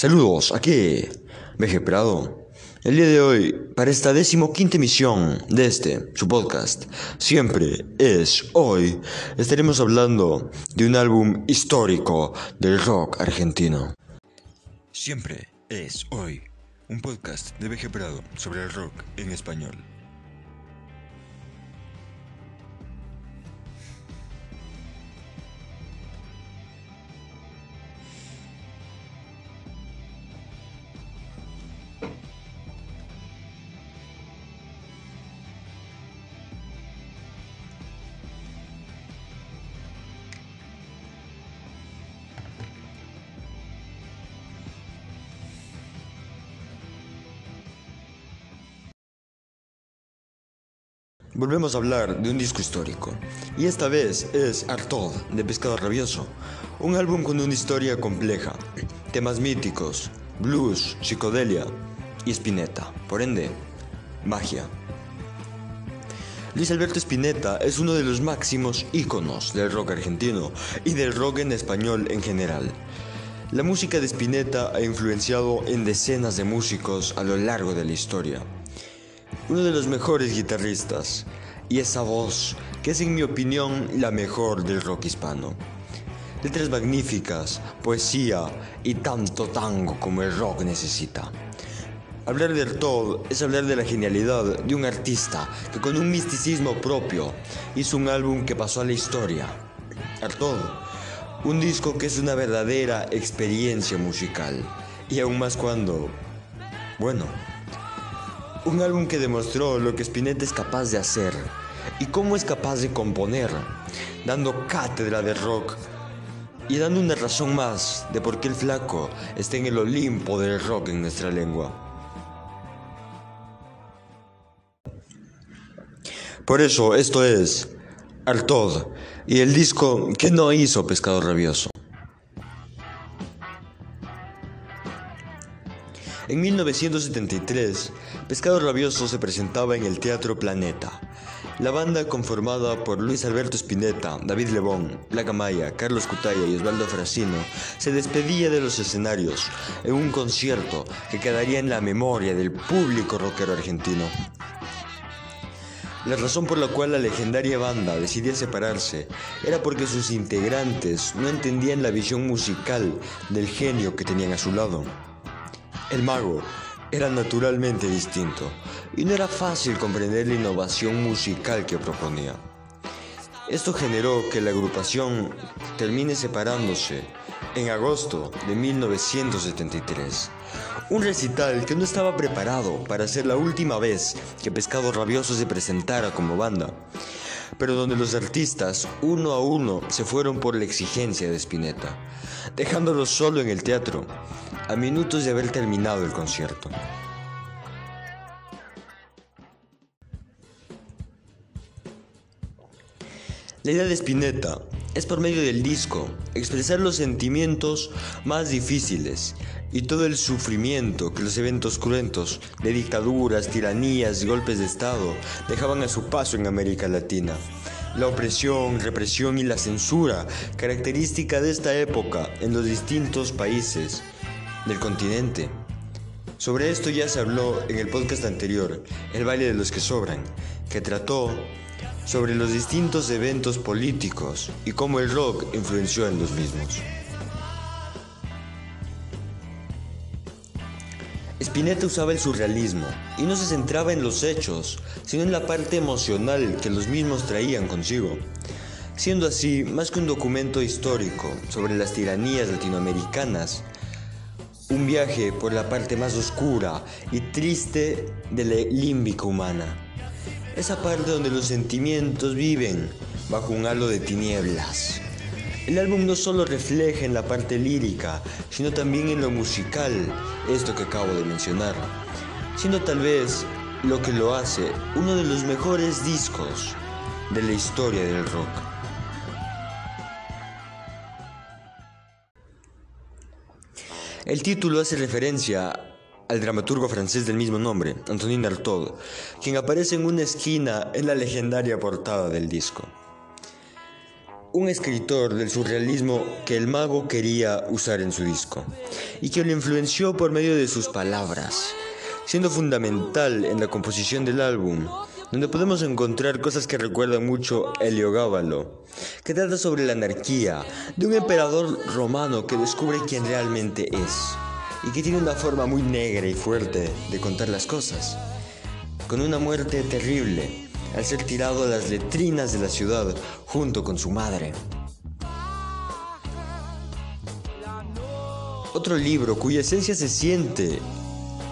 Saludos, aquí Veje Prado. El día de hoy, para esta decimoquinta emisión de este, su podcast, Siempre es hoy, estaremos hablando de un álbum histórico del rock argentino. Siempre es hoy, un podcast de Veje Prado sobre el rock en español. Volvemos a hablar de un disco histórico, y esta vez es Artod de Pescado Rabioso, un álbum con una historia compleja, temas míticos, blues, psicodelia y Spinetta, por ende, magia. Luis Alberto Spinetta es uno de los máximos íconos del rock argentino y del rock en español en general. La música de Spinetta ha influenciado en decenas de músicos a lo largo de la historia uno de los mejores guitarristas, y esa voz que es en mi opinión la mejor del rock hispano. Letras magníficas, poesía y tanto tango como el rock necesita. Hablar de Artaud es hablar de la genialidad de un artista que con un misticismo propio hizo un álbum que pasó a la historia. Artaud, un disco que es una verdadera experiencia musical. Y aún más cuando, bueno, un álbum que demostró lo que Spinetta es capaz de hacer y cómo es capaz de componer, dando cátedra de rock y dando una razón más de por qué el flaco está en el Olimpo del rock en nuestra lengua. Por eso esto es Artod y el disco que no hizo Pescado Rabioso. En 1973, Pescado Rabioso se presentaba en el Teatro Planeta. La banda conformada por Luis Alberto Spinetta, David Lebón, Blanca Maya, Carlos Cutaya y Osvaldo Frasino se despedía de los escenarios en un concierto que quedaría en la memoria del público rockero argentino. La razón por la cual la legendaria banda decidía separarse era porque sus integrantes no entendían la visión musical del genio que tenían a su lado. El mago era naturalmente distinto y no era fácil comprender la innovación musical que proponía. Esto generó que la agrupación termine separándose en agosto de 1973. Un recital que no estaba preparado para ser la última vez que Pescado Rabioso se presentara como banda, pero donde los artistas uno a uno se fueron por la exigencia de Spinetta, dejándolo solo en el teatro a minutos de haber terminado el concierto. La idea de Spinetta es por medio del disco expresar los sentimientos más difíciles y todo el sufrimiento que los eventos cruentos de dictaduras, tiranías y golpes de Estado dejaban a su paso en América Latina. La opresión, represión y la censura, característica de esta época en los distintos países del continente. Sobre esto ya se habló en el podcast anterior, El baile de los que sobran, que trató sobre los distintos eventos políticos y cómo el rock influenció en los mismos. Spinetta usaba el surrealismo y no se centraba en los hechos, sino en la parte emocional que los mismos traían consigo. Siendo así, más que un documento histórico sobre las tiranías latinoamericanas, un viaje por la parte más oscura y triste de la límbica humana. Esa parte donde los sentimientos viven bajo un halo de tinieblas. El álbum no solo refleja en la parte lírica, sino también en lo musical, esto que acabo de mencionar, siendo tal vez lo que lo hace uno de los mejores discos de la historia del rock. El título hace referencia al dramaturgo francés del mismo nombre, Antonin Artaud, quien aparece en una esquina en la legendaria portada del disco. Un escritor del surrealismo que el mago quería usar en su disco y que lo influenció por medio de sus palabras, siendo fundamental en la composición del álbum, donde podemos encontrar cosas que recuerdan mucho a Heliogábalo, que trata sobre la anarquía de un emperador romano que descubre quién realmente es y que tiene una forma muy negra y fuerte de contar las cosas, con una muerte terrible al ser tirado a las letrinas de la ciudad junto con su madre. Otro libro cuya esencia se siente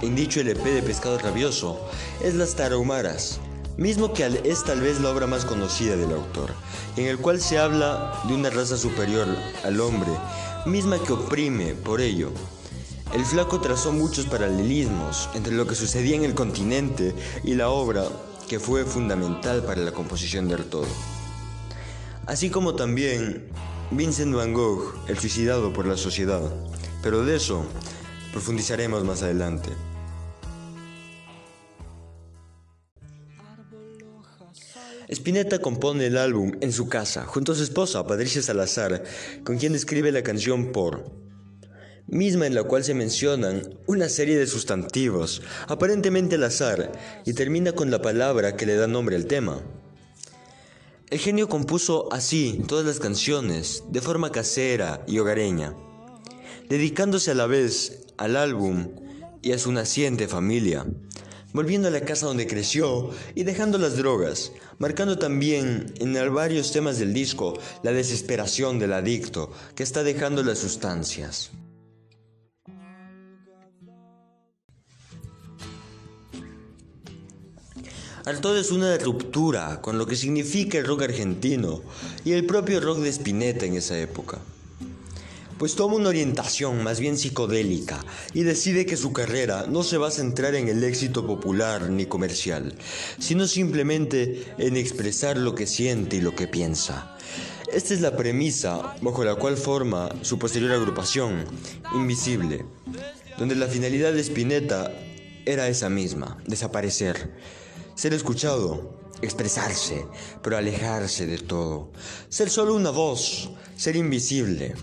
en dicho LP de Pescado Rabioso es Las Tarahumaras, mismo que es tal vez la obra más conocida del autor, en el cual se habla de una raza superior al hombre, misma que oprime por ello. El flaco trazó muchos paralelismos entre lo que sucedía en el continente y la obra que fue fundamental para la composición del todo. Así como también Vincent van Gogh, el suicidado por la sociedad, pero de eso profundizaremos más adelante. Spinetta compone el álbum en su casa, junto a su esposa Patricia Salazar, con quien escribe la canción Por, misma en la cual se mencionan una serie de sustantivos, aparentemente al azar, y termina con la palabra que le da nombre al tema. El genio compuso así todas las canciones, de forma casera y hogareña, dedicándose a la vez al álbum y a su naciente familia, volviendo a la casa donde creció y dejando las drogas, marcando también en varios temas del disco la desesperación del adicto que está dejando las sustancias. Todo es una ruptura con lo que significa el rock argentino y el propio rock de Spinetta en esa época. Pues toma una orientación más bien psicodélica y decide que su carrera no se va a centrar en el éxito popular ni comercial, sino simplemente en expresar lo que siente y lo que piensa. Esta es la premisa bajo la cual forma su posterior agrupación, Invisible, donde la finalidad de Spinetta era esa misma, desaparecer ser escuchado, expresarse, pero alejarse de todo. Ser solo una voz, ser invisible.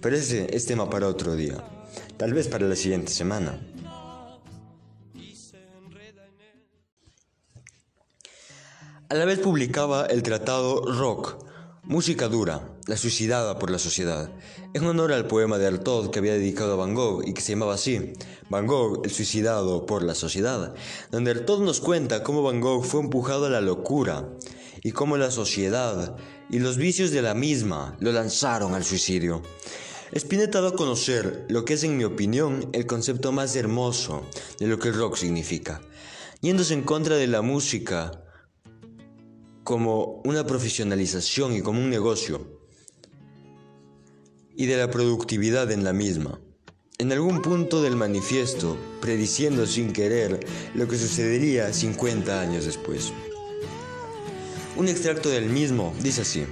Pero ese es tema para otro día. Tal vez para la siguiente semana. A la vez publicaba el tratado Rock, Música dura, la suicidada por la sociedad, en honor al poema de Artaud que había dedicado a Van Gogh y que se llamaba así, Van Gogh, el suicidado por la sociedad, donde Artaud nos cuenta cómo Van Gogh fue empujado a la locura y cómo la sociedad y los vicios de la misma lo lanzaron al suicidio. Spinetta da a conocer lo que es en mi opinión el concepto más hermoso de lo que el rock significa, yéndose en contra de la música, como una profesionalización y como un negocio, y de la productividad en la misma. En algún punto del manifiesto, prediciendo sin querer lo que sucedería 50 años después. Un extracto del mismo dice así,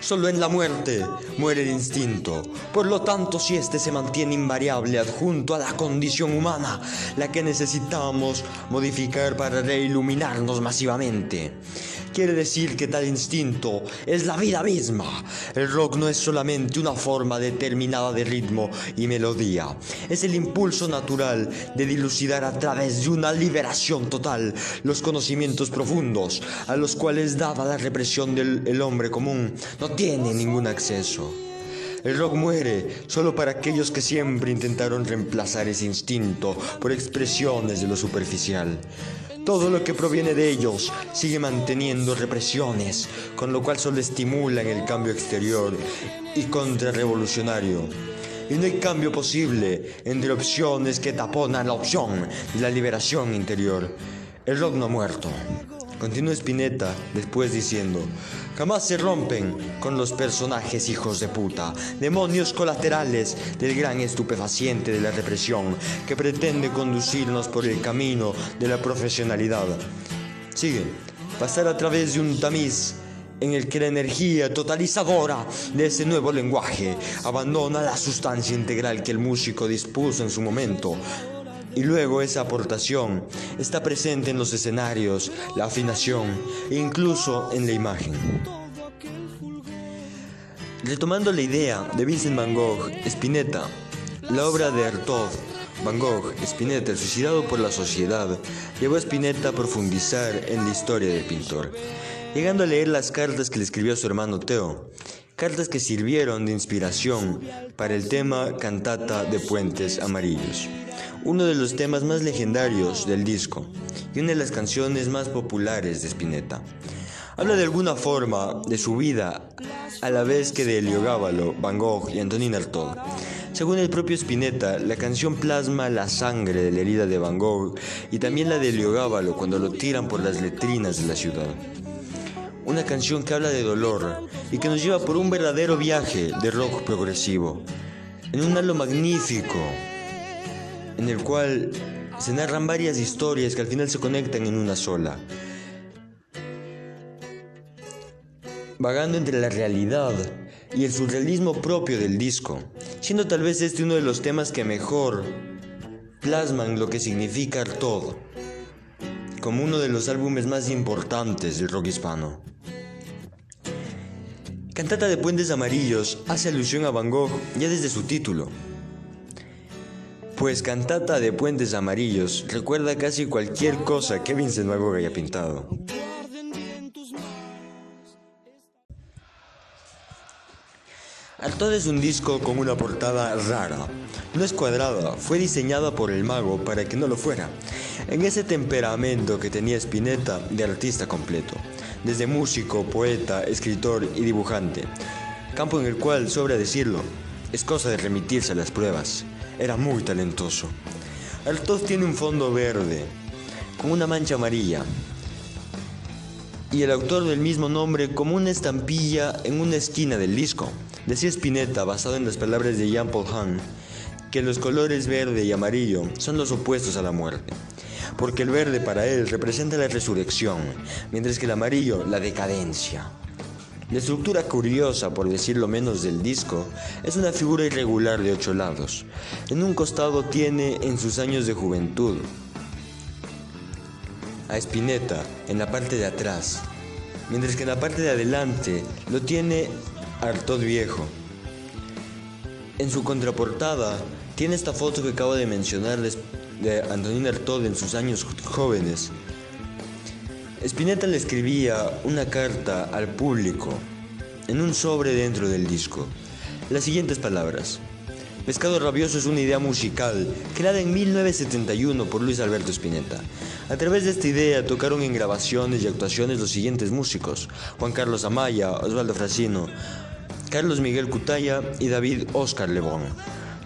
Solo en la muerte muere el instinto. Por lo tanto, si éste se mantiene invariable adjunto a la condición humana, la que necesitamos modificar para reiluminarnos masivamente. Quiere decir que tal instinto es la vida misma. El rock no es solamente una forma determinada de ritmo y melodía. Es el impulso natural de dilucidar a través de una liberación total los conocimientos profundos a los cuales dada la represión del hombre común no tiene ningún acceso. El rock muere solo para aquellos que siempre intentaron reemplazar ese instinto por expresiones de lo superficial. Todo lo que proviene de ellos sigue manteniendo represiones, con lo cual solo estimulan el cambio exterior y contrarrevolucionario. Y no hay cambio posible entre opciones que taponan la opción de la liberación interior. El rock no muerto. Continúa Spinetta después diciendo, jamás se rompen con los personajes hijos de puta, demonios colaterales del gran estupefaciente de la represión que pretende conducirnos por el camino de la profesionalidad. Sigue, pasar a través de un tamiz en el que la energía totalizadora de ese nuevo lenguaje abandona la sustancia integral que el músico dispuso en su momento y luego esa aportación está presente en los escenarios, la afinación e incluso en la imagen. Retomando la idea de Vincent Van Gogh, Spinetta, la obra de Artaud Van Gogh, Spinetta, suicidado por la sociedad, llevó a Spinetta a profundizar en la historia del pintor, llegando a leer las cartas que le escribió a su hermano Teo, cartas que sirvieron de inspiración para el tema Cantata de Puentes Amarillos, uno de los temas más legendarios del disco y una de las canciones más populares de Spinetta. Habla de alguna forma de su vida a la vez que de Heliogábalo, Van Gogh y Antonin Artaud. Según el propio Spinetta, la canción plasma la sangre de la herida de Van Gogh y también la de Heliogábalo cuando lo tiran por las letrinas de la ciudad. Una canción que habla de dolor y que nos lleva por un verdadero viaje de rock progresivo, en un halo magnífico, en el cual se narran varias historias que al final se conectan en una sola. vagando entre la realidad y el surrealismo propio del disco, siendo tal vez este uno de los temas que mejor plasman lo que significa todo, como uno de los álbumes más importantes del rock hispano. Cantata de Puentes Amarillos hace alusión a Van Gogh ya desde su título, pues Cantata de Puentes Amarillos recuerda casi cualquier cosa que Vincent Van Gogh haya pintado. Artaud es un disco con una portada rara. No es cuadrada, fue diseñada por el mago para que no lo fuera. En ese temperamento que tenía Spinetta de artista completo, desde músico, poeta, escritor y dibujante. Campo en el cual, sobra decirlo, es cosa de remitirse a las pruebas. Era muy talentoso. Artaud tiene un fondo verde, con una mancha amarilla, y el autor del mismo nombre como una estampilla en una esquina del disco. Decía Spinetta, basado en las palabras de Jean-Paul Hahn, que los colores verde y amarillo son los opuestos a la muerte, porque el verde para él representa la resurrección, mientras que el amarillo la decadencia. La estructura curiosa, por decirlo menos, del disco es una figura irregular de ocho lados. En un costado tiene en sus años de juventud a Spinetta en la parte de atrás, mientras que en la parte de adelante lo tiene Artaud Viejo. En su contraportada tiene esta foto que acabo de mencionar de Antonín Artaud en sus años jóvenes. Spinetta le escribía una carta al público en un sobre dentro del disco. Las siguientes palabras. Pescado Rabioso es una idea musical creada en 1971 por Luis Alberto Spinetta. A través de esta idea tocaron en grabaciones y actuaciones los siguientes músicos: Juan Carlos Amaya, Osvaldo Frasino, Carlos Miguel Cutaya y David Oscar Lebón.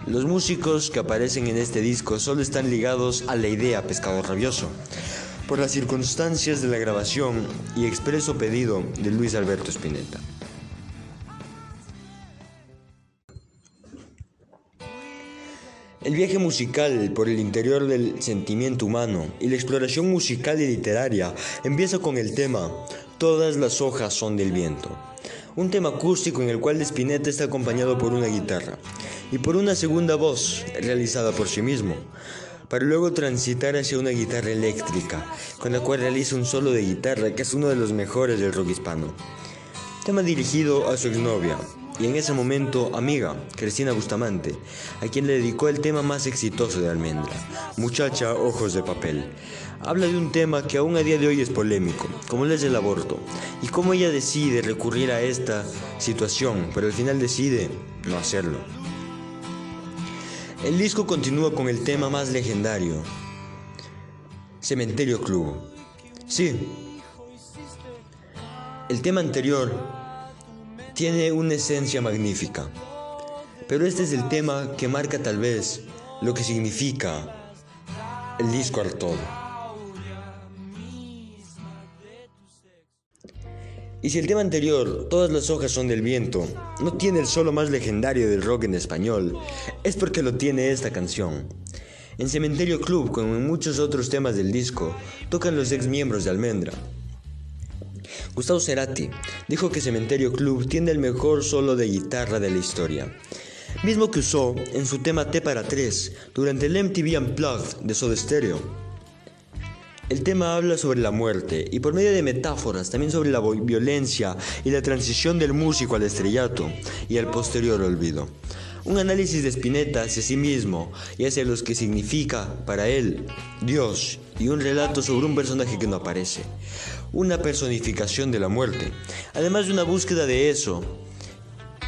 Los músicos que aparecen en este disco solo están ligados a la idea Pescado Rabioso, por las circunstancias de la grabación y expreso pedido de Luis Alberto Spinetta. El viaje musical por el interior del sentimiento humano y la exploración musical y literaria empieza con el tema Todas las hojas son del viento un tema acústico en el cual Spinetta está acompañado por una guitarra y por una segunda voz realizada por sí mismo, para luego transitar hacia una guitarra eléctrica, con la cual realiza un solo de guitarra que es uno de los mejores del rock hispano. Tema dirigido a su exnovia, y en ese momento amiga, Cristina Bustamante, a quien le dedicó el tema más exitoso de Almendra, Muchacha Ojos de Papel. Habla de un tema que aún a día de hoy es polémico, como es el aborto, y cómo ella decide recurrir a esta situación, pero al final decide no hacerlo. El disco continúa con el tema más legendario, Cementerio Club. Sí, el tema anterior tiene una esencia magnífica. Pero este es el tema que marca tal vez lo que significa el disco Artaud. Y si el tema anterior, Todas las hojas son del viento, no tiene el solo más legendario del rock en español, es porque lo tiene esta canción. En Cementerio Club, como en muchos otros temas del disco, tocan los ex miembros de Almendra, Gustavo Cerati dijo que Cementerio Club tiene el mejor solo de guitarra de la historia, mismo que usó en su tema T para 3 durante el MTV Unplugged de Soda Stereo. El tema habla sobre la muerte y por medio de metáforas también sobre la violencia y la transición del músico al estrellato y al posterior olvido. Un análisis de Spinetta hacia sí mismo y hacia lo que significa para él Dios y un relato sobre un personaje que no aparece. Una personificación de la muerte, además de una búsqueda de eso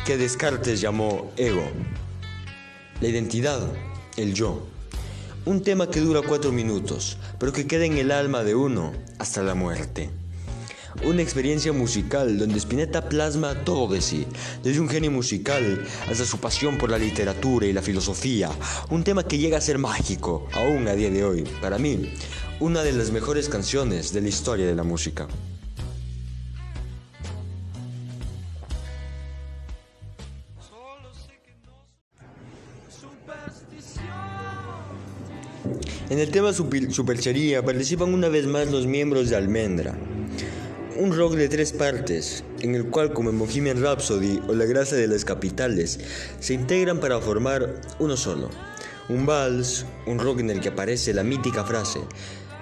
que Descartes llamó ego. La identidad, el yo. Un tema que dura cuatro minutos, pero que queda en el alma de uno hasta la muerte. Una experiencia musical donde Spinetta plasma todo de sí, desde un genio musical hasta su pasión por la literatura y la filosofía, un tema que llega a ser mágico, aún a día de hoy, para mí, una de las mejores canciones de la historia de la música. En el tema superchería participan una vez más los miembros de Almendra, un rock de tres partes, en el cual como en Bohemian Rhapsody o La Grasa de las Capitales, se integran para formar uno solo. Un vals, un rock en el que aparece la mítica frase,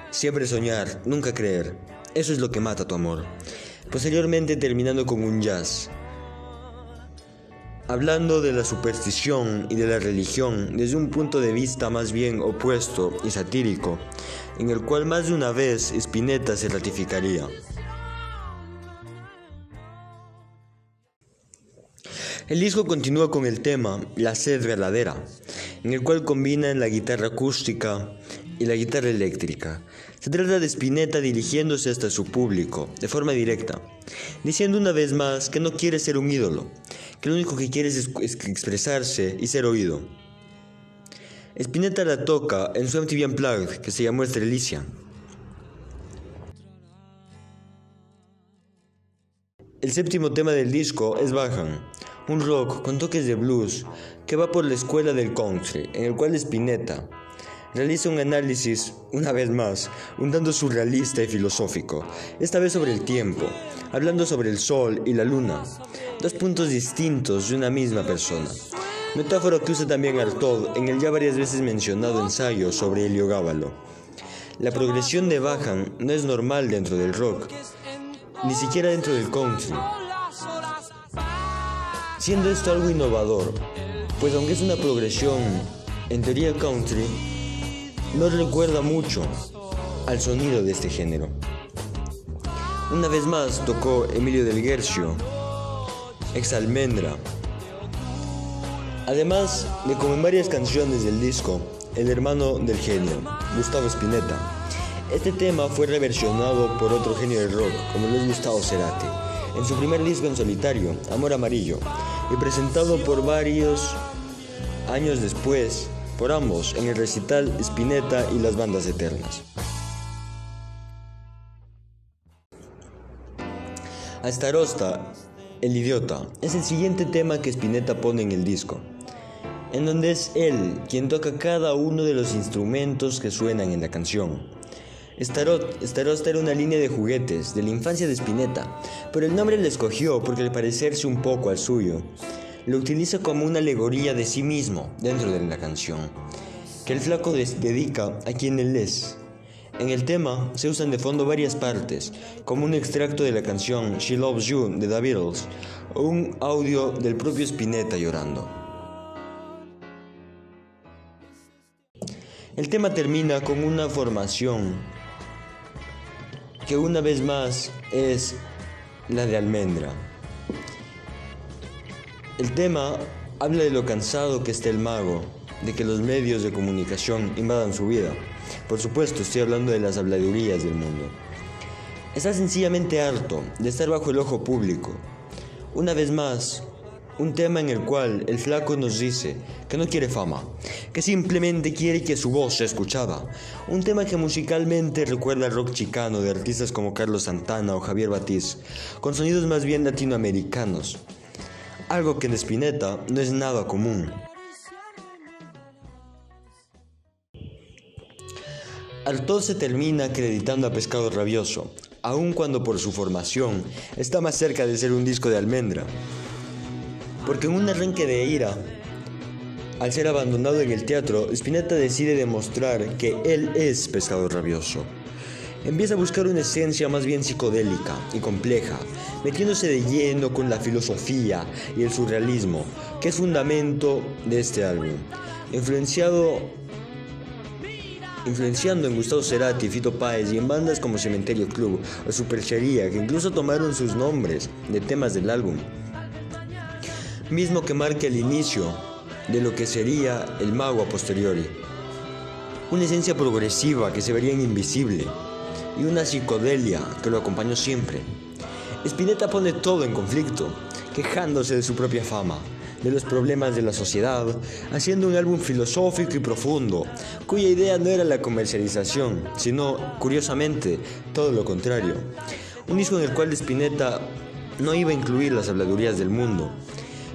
siempre soñar, nunca creer, eso es lo que mata tu amor. Posteriormente terminando con un jazz, hablando de la superstición y de la religión desde un punto de vista más bien opuesto y satírico, en el cual más de una vez Spinetta se ratificaría. El disco continúa con el tema La sed verdadera, en el cual combinan la guitarra acústica y la guitarra eléctrica. Se trata de Spinetta dirigiéndose hasta su público, de forma directa, diciendo una vez más que no quiere ser un ídolo, que lo único que quiere es, expresarse y ser oído. Spinetta la toca en su MTV Unplugged, que se llamó Estrelicia. El séptimo tema del disco es Bajan, un rock con toques de blues que va por la escuela del country, en el cual Spinetta realiza un análisis, una vez más, un tanto surrealista y filosófico, esta vez sobre el tiempo, hablando sobre el sol y la luna, dos puntos distintos de una misma persona. Metáfora que usa también Artaud en el ya varias veces mencionado ensayo sobre Heliogábalo. La progresión de Bajan no es normal dentro del rock, ni siquiera dentro del country. Siendo esto algo innovador, pues aunque es una progresión en teoría country, no recuerda mucho al sonido de este género. Una vez más tocó Emilio del Guercio, ex almendra. Además de como en varias canciones del disco, el hermano del genio, Gustavo Spinetta. Este tema fue reversionado por otro genio del rock, como lo es Gustavo Cerati, en su primer disco en solitario, Amor Amarillo, y presentado por varios años después por ambos en el recital Spinetta y las bandas eternas. Astarosta, el idiota, es el siguiente tema que Spinetta pone en el disco, en donde es él quien toca cada uno de los instrumentos que suenan en la canción. Starosta era una línea de juguetes de la infancia de Spinetta, pero el nombre le escogió porque al parecerse un poco al suyo lo utiliza como una alegoría de sí mismo dentro de la canción, que el flaco dedica a quien él es. En el tema se usan de fondo varias partes, como un extracto de la canción She Loves You de The Beatles o un audio del propio Spinetta llorando. El tema termina con una formación que una vez más es la de almendra. El tema habla de lo cansado que está el mago, de que los medios de comunicación invadan su vida. Por supuesto, estoy hablando de las habladurías del mundo. Está sencillamente harto de estar bajo el ojo público. Una vez más, un tema en el cual el flaco nos dice que no quiere fama, que simplemente quiere que su voz sea escuchada. Un tema que musicalmente recuerda al rock chicano de artistas como Carlos Santana o Javier Batiz, con sonidos más bien latinoamericanos algo que en Spinetta no es nada común. Artaud se termina acreditando a Pescado Rabioso, aun cuando por su formación está más cerca de ser un disco de almendra. Porque en un arranque de ira, al ser abandonado en el teatro, Spinetta decide demostrar que él es Pescado Rabioso. Empieza a buscar una esencia más bien psicodélica y compleja, metiéndose de lleno con la filosofía y el surrealismo, que es fundamento de este álbum. Influenciado influenciando en Gustavo Cerati, Fito Páez y en bandas como Cementerio Club o Superchería, que incluso tomaron sus nombres de temas del álbum. Mismo que marca el inicio de lo que sería el mago a posteriori. Una esencia progresiva que se vería en invisible y una psicodelia que lo acompañó siempre. Spinetta pone todo en conflicto, quejándose de su propia fama, de los problemas de la sociedad, haciendo un álbum filosófico y profundo, cuya idea no era la comercialización, sino, curiosamente, todo lo contrario. Un disco en el cual Spinetta no iba a incluir las habladurías del mundo,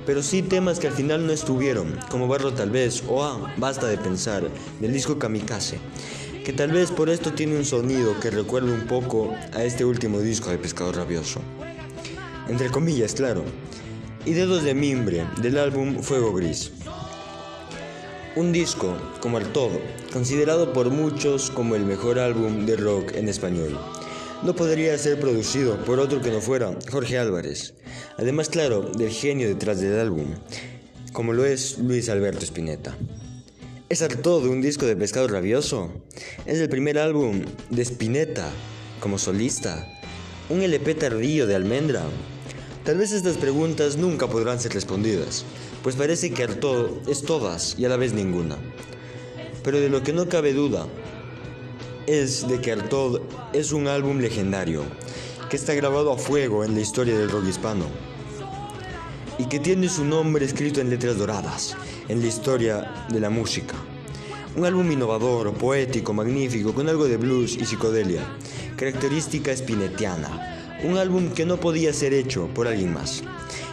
pero sí temas que al final no estuvieron, como Barro tal vez o Ah, Basta de pensar, del disco Kamikaze, que tal vez por esto tiene un sonido que recuerda un poco a este último disco de Pescador Rabioso. Entre comillas, claro. Y Dedos de Mimbre, del álbum Fuego Gris. Un disco, como el todo, considerado por muchos como el mejor álbum de rock en español no podría ser producido por otro que no fuera Jorge Álvarez. Además, claro, del genio detrás del álbum, como lo es Luis Alberto Spinetta. ¿Es todo un disco de pescado rabioso? Es el primer álbum de Spinetta como solista. ¿Un LP tardío de almendra? Tal vez estas preguntas nunca podrán ser respondidas, pues parece que Artod es todas y a la vez ninguna. Pero de lo que no cabe duda es de que Artod es un álbum legendario, que está grabado a fuego en la historia del rock hispano y que tiene su nombre escrito en letras doradas en la historia de la música. Un álbum innovador, poético, magnífico, con algo de blues y psicodelia, característica spinetiana. Un álbum que no podía ser hecho por alguien más.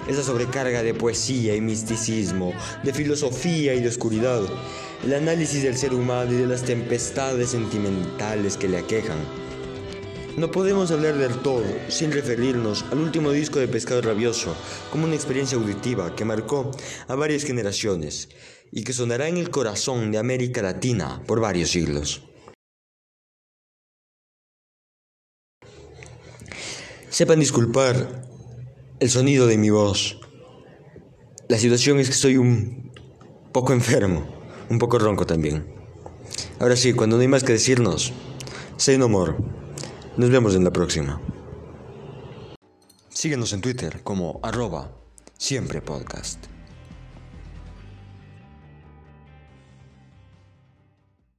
Esa sobrecarga de poesía y misticismo, de filosofía y de oscuridad, el análisis del ser humano y de las tempestades sentimentales que le aquejan. No podemos hablar del todo sin referirnos al último disco de Pescado Rabioso como una experiencia auditiva que marcó a varias generaciones y que sonará en el corazón de América Latina por varios siglos. Sepan disculpar el sonido de mi voz. La situación es que estoy un poco enfermo un poco ronco también. Ahora sí, cuando no hay más que decirnos, say no more. Nos vemos en la próxima. Síguenos en Twitter como arroba siempre podcast.